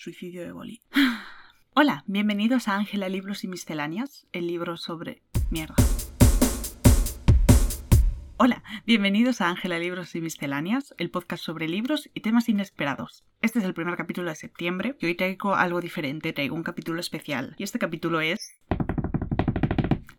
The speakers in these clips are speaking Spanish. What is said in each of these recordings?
Suicidio de Boli. Hola, bienvenidos a Ángela Libros y Misceláneas, el libro sobre mierda. Hola, bienvenidos a Ángela Libros y Misceláneas, el podcast sobre libros y temas inesperados. Este es el primer capítulo de septiembre y hoy traigo algo diferente, traigo un capítulo especial. Y este capítulo es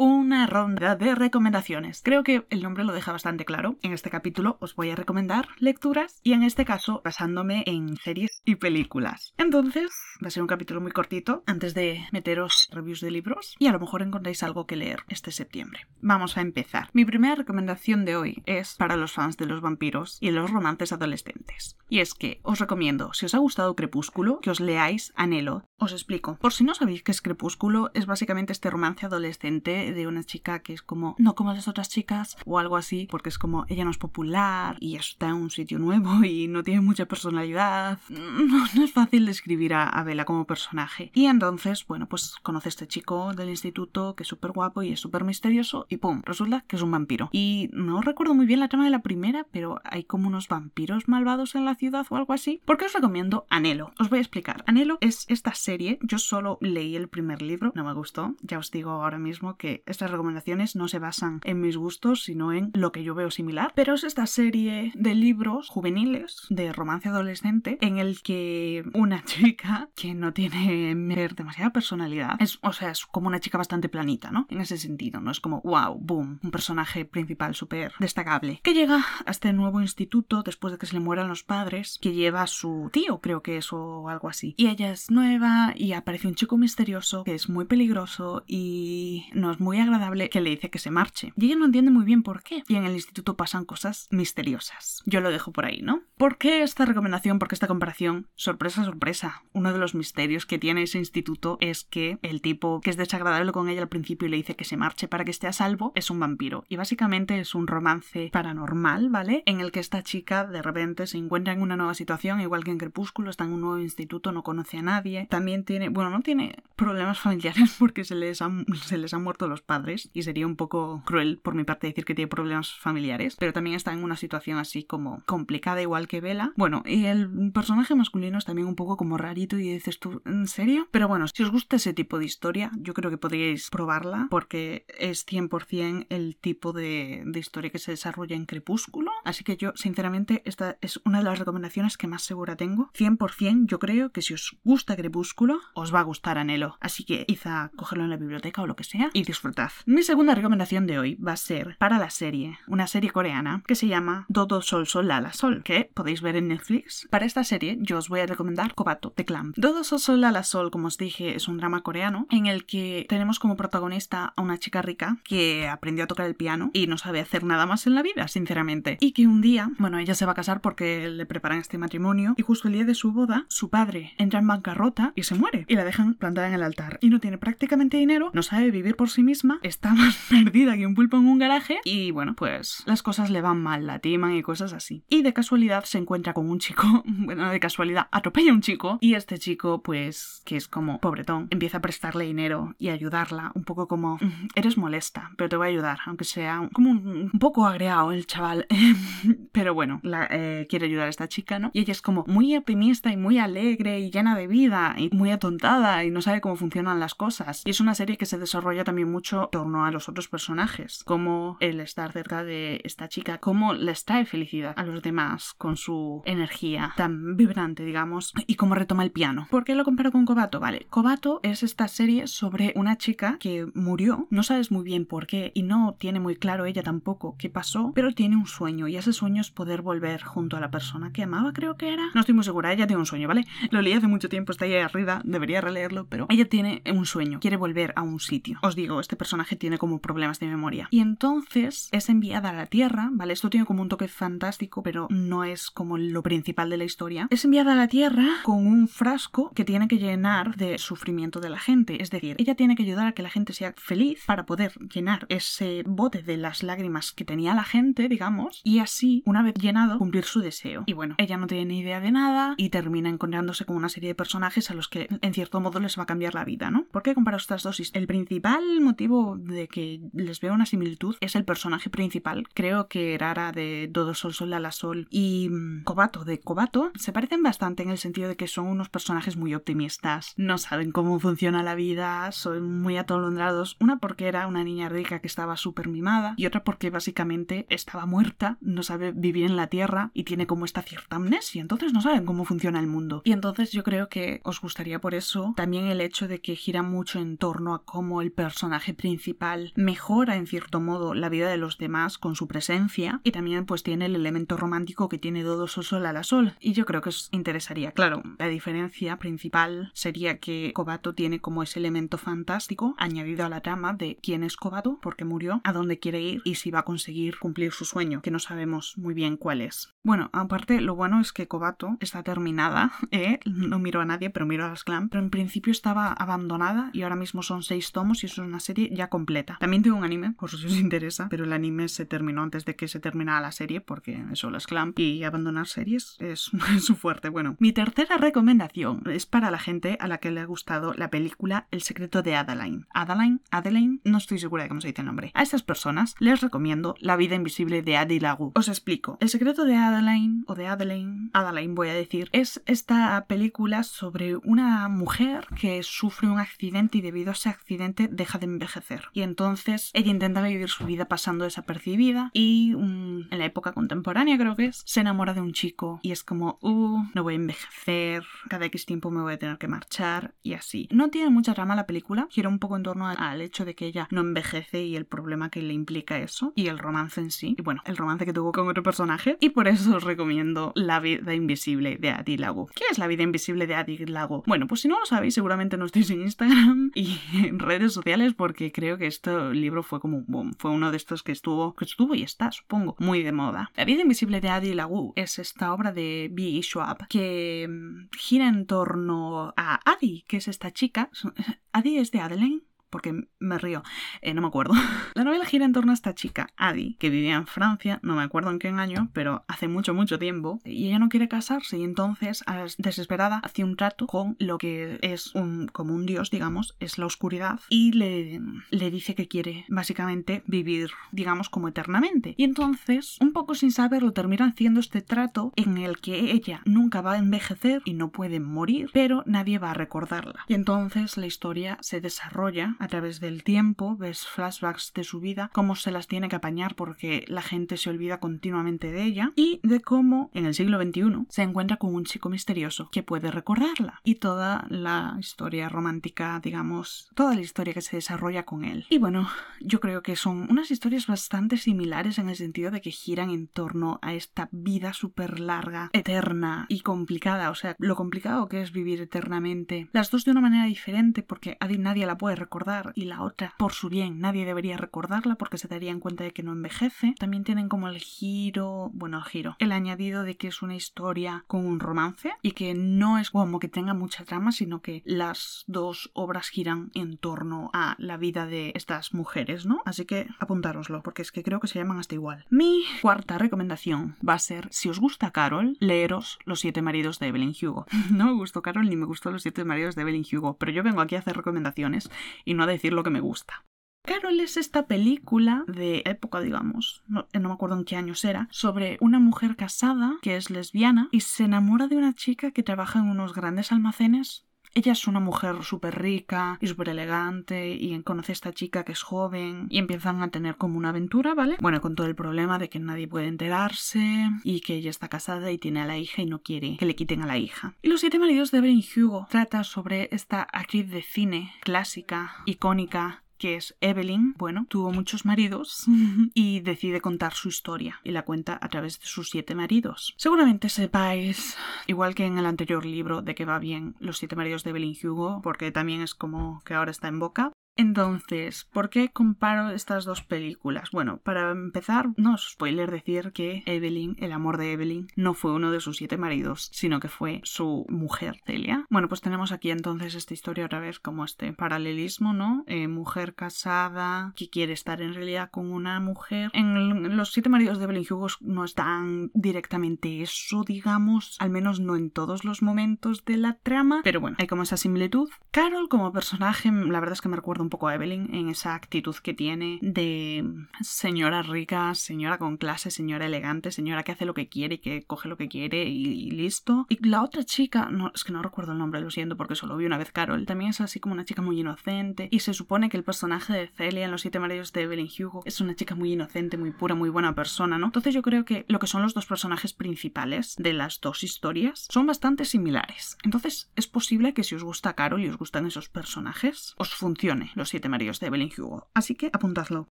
una ronda de recomendaciones. Creo que el nombre lo deja bastante claro. En este capítulo os voy a recomendar lecturas y en este caso basándome en series y películas. Entonces, va a ser un capítulo muy cortito antes de meteros reviews de libros y a lo mejor encontráis algo que leer este septiembre. Vamos a empezar. Mi primera recomendación de hoy es para los fans de los vampiros y los romances adolescentes. Y es que os recomiendo, si os ha gustado Crepúsculo, que os leáis Anhelo. Os explico. Por si no sabéis qué es Crepúsculo, es básicamente este romance adolescente de una chica que es como no como las otras chicas o algo así, porque es como ella no es popular y está en un sitio nuevo y no tiene mucha personalidad. No, es fácil describir a, a Bella como personaje. Y entonces, bueno, pues conoce a este chico del instituto que es súper guapo y es súper misterioso y ¡pum! Resulta que es un vampiro. Y no recuerdo muy bien la trama de la primera, pero hay como unos vampiros malvados en la ciudad o algo así. Porque os recomiendo Anhelo. Os voy a explicar. Anhelo es esta serie. Yo solo leí el primer libro, no me gustó. Ya os digo ahora mismo que estas recomendaciones no se basan en mis gustos, sino en lo que yo veo similar. Pero es esta serie de libros juveniles, de romance adolescente, en el que una chica que no tiene demasiada personalidad, es, o sea, es como una chica bastante planita, ¿no? En ese sentido, no es como, wow, boom, un personaje principal súper destacable, que llega a este nuevo instituto después de que se le mueran los padres, que lleva a su tío, creo que es, o algo así. Y ella es nueva y aparece un chico misterioso que es muy peligroso y no es muy agradable que le dice que se marche. Y ella no entiende muy bien por qué. Y en el instituto pasan cosas misteriosas. Yo lo dejo por ahí, ¿no? ¿Por qué esta recomendación? ¿Por qué esta comparación? Sorpresa, sorpresa. Uno de los misterios que tiene ese instituto es que el tipo que es desagradable con ella al principio y le dice que se marche para que esté a salvo es un vampiro. Y básicamente es un romance paranormal, ¿vale? En el que esta chica de repente se encuentra en una nueva situación, igual que en Crepúsculo, está en un nuevo instituto, no conoce a nadie. También tiene, bueno, no tiene problemas familiares porque se les han, se les han muerto los padres y sería un poco cruel por mi parte decir que tiene problemas familiares, pero también está en una situación así como complicada igual que Vela. Bueno, y el personaje masculino es también un poco como rarito y dices tú, ¿en serio? Pero bueno, si os gusta ese tipo de historia, yo creo que podríais probarla porque es 100% el tipo de, de historia que se desarrolla en Crepúsculo. Así que yo, sinceramente, esta es una de las recomendaciones que más segura tengo. 100% yo creo que si os gusta Crepúsculo, os va a gustar Anhelo. Así que quizá cogerlo en la biblioteca o lo que sea y disfrutad. Mi segunda recomendación de hoy va a ser para la serie, una serie coreana que se llama Dodo Sol Sol Lala Sol, que podéis ver en Netflix. Para esta serie yo os voy a recomendar Kobato de Clan. Dodo Sol Sol Lala Sol, como os dije, es un drama coreano en el que tenemos como protagonista a una chica rica que aprendió a tocar el piano y no sabe hacer nada más en la vida, sinceramente. Y que un día, bueno, ella se va a casar porque le preparan este matrimonio y justo el día de su boda, su padre entra en bancarrota y se muere y la dejan plantada en el altar. Y no tiene prácticamente dinero, no sabe vivir por sí misma, está más perdida que un pulpo en un garaje y bueno, pues las cosas le van mal, la timan y cosas así. Y de casualidad se encuentra con un chico, bueno, de casualidad atropella a un chico y este chico pues que es como pobretón, empieza a prestarle dinero y ayudarla, un poco como "Mm, eres molesta, pero te voy a ayudar, aunque sea como un, un poco agreado el chaval, pero bueno, eh, quiere ayudar a esta chica, ¿no? Y ella es como muy optimista y muy alegre y llena de vida y muy atontada y no sabe cómo funcionan las cosas. Y es una serie que se desarrolla también mucho en torno a los otros personajes, como el estar cerca de esta chica, cómo les trae felicidad a los demás con su energía tan vibrante, digamos, y cómo retoma el piano. ¿Por qué lo comparo con Kobato? Vale, Kobato es esta serie sobre una chica que murió, no sabes muy bien por qué y no tiene muy claro ella tampoco qué pasó, pero tiene un sueño y ese sueño es poder volver junto a la persona que amaba, creo que era. No estoy muy segura, ella tiene un sueño, ¿vale? Lo leí hace mucho tiempo, está ahí arriba, debería releerlo, pero ella tiene un sueño, quiere volver a un sitio. Os digo, este personaje tiene como problemas de memoria. Y entonces es enviada a la Tierra, ¿vale? Esto tiene como un toque fantástico, pero no es como lo principal de la historia. Es enviada a la Tierra con un frasco que tiene que llenar de sufrimiento de la gente. Es decir, ella tiene que ayudar a que la gente sea feliz para poder llenar ese bote de las lágrimas que tenía la gente, digamos, y así, una vez llenado, cumplir su deseo. Y bueno, ella no tiene ni idea de nada y termina encontrándose con una serie de personajes a los que en cierto modo les va a cambiar la vida, ¿no? ¿Por qué comparo estas dos El principal motivo de que les veo una similitud es el personaje principal. Creo que Rara de Dodo Sol Sol La Sol y mm, Kobato de Kobato se parecen bastante en el sentido de que son unos personajes muy optimistas, no saben cómo funciona la vida, son muy atolondrados. Una porque era una niña rica que estaba súper mimada y otra porque básicamente estaba muerta, no sabe vivir en la tierra y tiene como esta cierta amnesia, entonces no saben cómo funciona el mundo. Y entonces yo creo que os gustaría por eso también el hecho de que gira mucho en torno a cómo el personaje principal mejora en cierto modo la vida de los demás con su presencia y también pues tiene el elemento romántico que tiene Dodo Sol a la Sol y yo creo que os interesaría. Claro, la diferencia principal sería que Kobato tiene como ese elemento fantástico añadido a la trama de quién es Kobato, por qué murió, a dónde quiere ir y si va a conseguir cumplir su sueño, que no sabemos muy bien cuál es. Bueno, aparte lo bueno es que Kobato está terminada, ¿eh? no miro a nadie, pero miro a las clan, pero en principio estaba abandonada y ahora mismo son seis tomos y eso es una serie ya completa. También tengo un anime, por si os interesa, pero el anime se terminó antes de que se terminara la serie, porque eso, las clan y abandonar series es, su fuerte. Bueno, mi tercera recomendación es para la gente a la que le ha gustado la película El secreto de Adeline. Adeline, Adeline, no estoy segura de cómo se dice el nombre. A estas personas les recomiendo La vida invisible de Adi Lagu. Os explico. El secreto de Adeline, o de Adeline, Adeline voy a decir, es esta película sobre una mujer que sufre un accidente y debido a ese accidente deja de envejecer. Y entonces ella intenta vivir su vida pasando desapercibida y en la época contemporánea creo que es, se enamora de un chico y es como, uh, no voy a envejecer, cada X tiempo me voy a tener que marchar y así. No tiene mucha trama la película, gira un poco en torno al hecho de que ella no envejece y el problema que le implica eso y el romance en sí. Y bueno, el romance que tuvo con otro personaje y por eso os recomiendo La vida invisible de Adi Lago. ¿Qué es La vida invisible de Adi Lago? Bueno, pues si no lo sabéis, seguramente no estáis en Instagram y en redes sociales porque creo que este libro fue como un boom. Fue uno de estos que estuvo, que estuvo y está, supongo, muy de moda. La vida invisible de Adi Lagu es esta obra de B. Schwab que mm, gira en torno a Adi, que es esta chica. Adi es de Adelaine porque me río, eh, no me acuerdo. La novela gira en torno a esta chica, Adi, que vivía en Francia, no me acuerdo en qué año, pero hace mucho, mucho tiempo, y ella no quiere casarse y entonces, desesperada, hace un trato con lo que es un, como un dios, digamos, es la oscuridad, y le, le dice que quiere básicamente vivir, digamos, como eternamente. Y entonces, un poco sin saberlo, termina haciendo este trato en el que ella nunca va a envejecer y no puede morir, pero nadie va a recordarla. Y entonces la historia se desarrolla a través del tiempo, ves flashbacks de su vida, cómo se las tiene que apañar porque la gente se olvida continuamente de ella y de cómo en el siglo XXI se encuentra con un chico misterioso que puede recordarla y toda la historia romántica, digamos, toda la historia que se desarrolla con él. Y bueno, yo creo que son unas historias bastante similares en el sentido de que giran en torno a esta vida súper larga, eterna y complicada, o sea, lo complicado que es vivir eternamente. Las dos de una manera diferente porque nadie la puede recordar y la otra por su bien. Nadie debería recordarla porque se daría en cuenta de que no envejece. También tienen como el giro, bueno, el giro, el añadido de que es una historia con un romance y que no es como que tenga mucha trama, sino que las dos obras giran en torno a la vida de estas mujeres, ¿no? Así que apuntároslo porque es que creo que se llaman hasta igual. Mi cuarta recomendación va a ser, si os gusta Carol, leeros Los siete maridos de Evelyn Hugo. no me gustó Carol ni me gustó Los siete maridos de Evelyn Hugo, pero yo vengo aquí a hacer recomendaciones y no a decir lo que me gusta. Carol es esta película de época, digamos, no, no, me acuerdo en qué años era, sobre una mujer casada que es lesbiana y se enamora de una chica que trabaja en unos grandes almacenes ella es una mujer súper rica y súper elegante y conoce a esta chica que es joven y empiezan a tener como una aventura, ¿vale? Bueno, con todo el problema de que nadie puede enterarse y que ella está casada y tiene a la hija y no quiere que le quiten a la hija. Y Los siete maridos de Evelyn Hugo trata sobre esta actriz de cine clásica, icónica, que es Evelyn, bueno, tuvo muchos maridos y decide contar su historia y la cuenta a través de sus siete maridos. Seguramente sepáis, igual que en el anterior libro, de que va bien los siete maridos de Evelyn Hugo, porque también es como que ahora está en boca. Entonces, ¿por qué comparo estas dos películas? Bueno, para empezar, no es spoiler decir que Evelyn, el amor de Evelyn, no fue uno de sus siete maridos, sino que fue su mujer, Celia. Bueno, pues tenemos aquí entonces esta historia otra vez como este paralelismo, ¿no? Eh, mujer casada que quiere estar en realidad con una mujer. En los siete maridos de Evelyn Hugo no están directamente eso, digamos, al menos no en todos los momentos de la trama, pero bueno, hay como esa similitud. Carol como personaje, la verdad es que me recuerda un poco a Evelyn en esa actitud que tiene de señora rica, señora con clase, señora elegante, señora que hace lo que quiere y que coge lo que quiere y, listo. Y la otra chica, no, es que no recuerdo el nombre, lo siento porque solo vi una vez Carol, también es así como una chica muy inocente y se supone que el personaje de Celia en Los Siete Maridos de Evelyn Hugo es una chica muy inocente, muy pura, muy buena persona, ¿no? Entonces yo creo que lo que son los dos personajes principales de las dos historias son bastante similares. Entonces es posible que si os gusta Carol y os gustan esos personajes, os funcione Los Siete Maridos de Evelyn Hugo. Así que apuntadlo.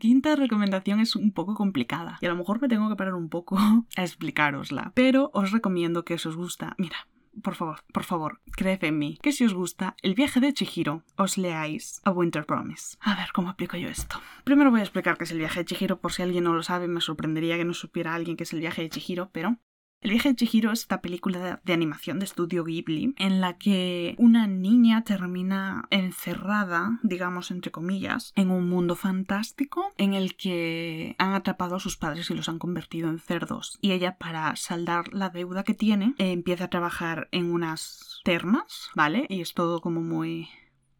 Quinta recomendación es un poco complicada y a lo mejor me tengo que parar un poco a explicarosla, pero os recomiendo que si os gusta, mira, por favor, por favor, creed en mí, que si os gusta el viaje de Chihiro, os leáis A Winter Promise. A ver, ¿cómo aplico yo esto? Primero voy a explicar qué es el viaje de Chihiro, por si alguien no lo sabe, me sorprendería que no supiera alguien qué es el viaje de Chihiro, pero el viaje de Chihiro es esta película de, animación de estudio Ghibli en la que una niña termina encerrada, digamos entre comillas, en un mundo fantástico en el que han atrapado a sus padres y los han convertido en cerdos. Y ella, para saldar la deuda que tiene, empieza a trabajar en unas termas, ¿vale? Y es todo como muy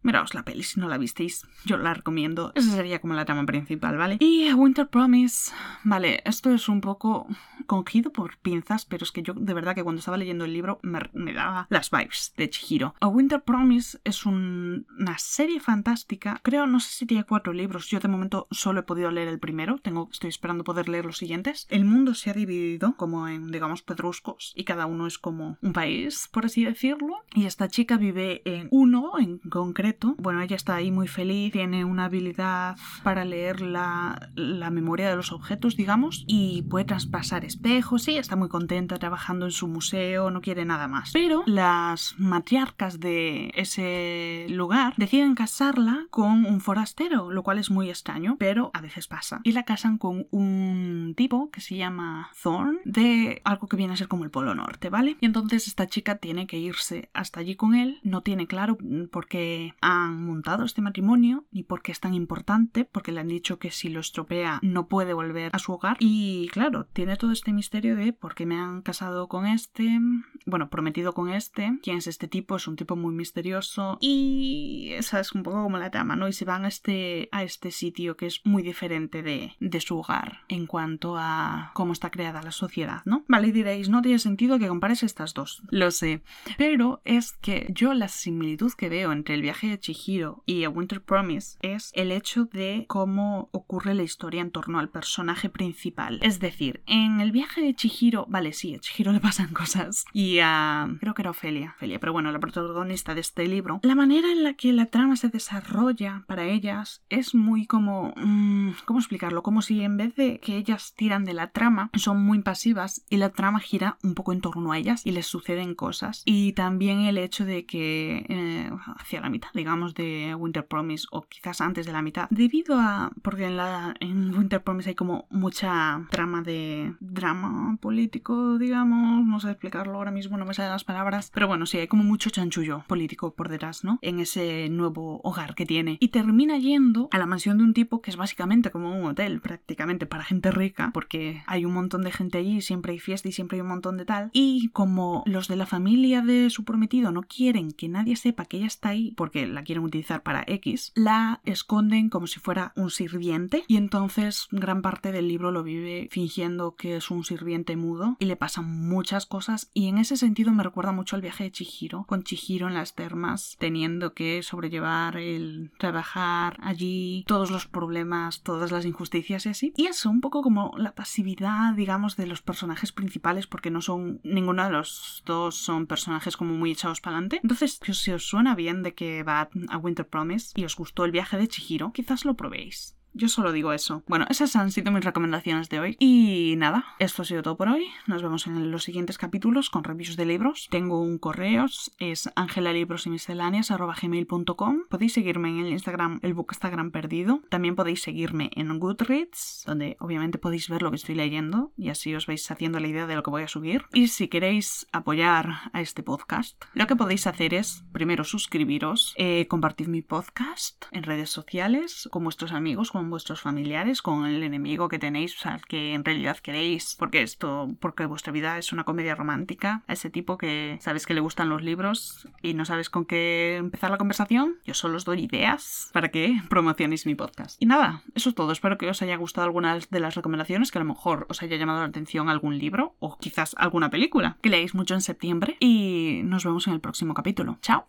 Miraos la peli si no la visteis, yo la recomiendo. Esa sería como la trama principal, ¿vale? Y A Winter Promise, vale, esto es un poco cogido por pinzas, pero es que yo de verdad que cuando estaba leyendo el libro me, daba las vibes de Chihiro. A Winter Promise es una serie fantástica, creo, no sé si tiene cuatro libros, yo de momento solo he podido leer el primero, tengo, estoy esperando poder leer los siguientes. El mundo se ha dividido como en, digamos, pedruscos y cada uno es como un país, por así decirlo, y esta chica vive en uno en concreto bueno, ella está ahí muy feliz, tiene una habilidad para leer la, la memoria de los objetos, digamos, y puede traspasar espejos, sí, está muy contenta trabajando en su museo, no quiere nada más. Pero las matriarcas de ese lugar deciden casarla con un forastero, lo cual es muy extraño, pero a veces pasa. Y la casan con un tipo que se llama Thorn, de algo que viene a ser como el Polo Norte, ¿vale? Y entonces esta chica tiene que irse hasta allí con él, no tiene claro por qué han montado este matrimonio ni por qué es tan importante, porque le han dicho que si lo estropea no puede volver a su hogar. Y claro, tiene todo este misterio de por qué me han casado con este, bueno, prometido con este, quién es este tipo, es un tipo muy misterioso y esa es un poco como la trama, ¿no? Y se van a este, a este sitio que es muy diferente de, de su hogar en cuanto a cómo está creada la sociedad, ¿no? Vale, y diréis, no tiene sentido que compares estas dos, lo sé, pero es que yo la similitud que veo entre el viaje Chihiro y A Winter Promise es el hecho de cómo ocurre la historia en torno al personaje principal. Es decir, en el viaje de Chihiro, vale, sí, a Chihiro le pasan cosas. Y a. creo que era Ofelia. Ofelia, pero bueno, la protagonista de este libro. La manera en la que la trama se desarrolla para ellas es muy como. Mm, ¿Cómo explicarlo? Como si en vez de que ellas tiran de la trama, son muy pasivas y la trama gira un poco en torno a ellas y les suceden cosas. Y también el hecho de que eh, hacia la mitad, digamos, de Winter Promise, o quizás antes de la mitad, debido a. porque en, la, en Winter Promise hay como mucha trama de. drama político, digamos, no sé explicarlo ahora mismo, no me salen las palabras, pero bueno, sí, hay como mucho chanchullo político por detrás, ¿no? En ese nuevo hogar que tiene. Y termina yendo a la mansión de un tipo que es básicamente como un hotel, prácticamente para gente rica, porque hay un montón de gente allí, siempre hay fiesta y siempre hay un montón de tal. Y como los de la familia de su prometido no quieren que nadie sepa que ella está ahí, porque la quieren utilizar para X, la esconden como si fuera un sirviente y entonces gran parte del libro lo vive fingiendo que es un sirviente mudo y le pasan muchas cosas y en ese sentido me recuerda mucho al viaje de Chihiro, con Chihiro en las termas teniendo que sobrellevar el trabajar allí, todos los problemas, todas las injusticias y así. Y eso, un poco como la pasividad, digamos, de los personajes principales porque no son, ninguno de los dos son personajes como muy echados para adelante. Entonces, si os suena bien de que va a Winter Promise y os gustó el viaje de Chihiro, quizás lo probéis. Yo solo digo eso. Bueno, esas han sido mis recomendaciones de hoy. Y nada, esto ha sido todo por hoy. Nos vemos en los siguientes capítulos con reviews de libros. Tengo un correo, es angelalibrosymisceláneas.com. Podéis seguirme en el Instagram, el Bookstagram perdido. También podéis seguirme en Goodreads, donde obviamente podéis ver lo que estoy leyendo y así os vais haciendo la idea de lo que voy a subir. Y si queréis apoyar a este podcast, lo que podéis hacer es primero suscribiros, eh, compartir mi podcast en redes sociales con vuestros amigos, con vuestros familiares, con el enemigo que tenéis, sea, que en realidad queréis, porque esto, porque vuestra vida es una comedia romántica, a ese tipo que sabes que le gustan los libros y no sabes con qué empezar la conversación, yo solo os doy ideas para que promocionéis mi podcast. Y nada, eso es todo. Espero que os haya gustado algunas de las recomendaciones, que a lo mejor os haya llamado la atención algún libro o quizás alguna película que leáis mucho en septiembre y nos vemos en el próximo capítulo. Chao.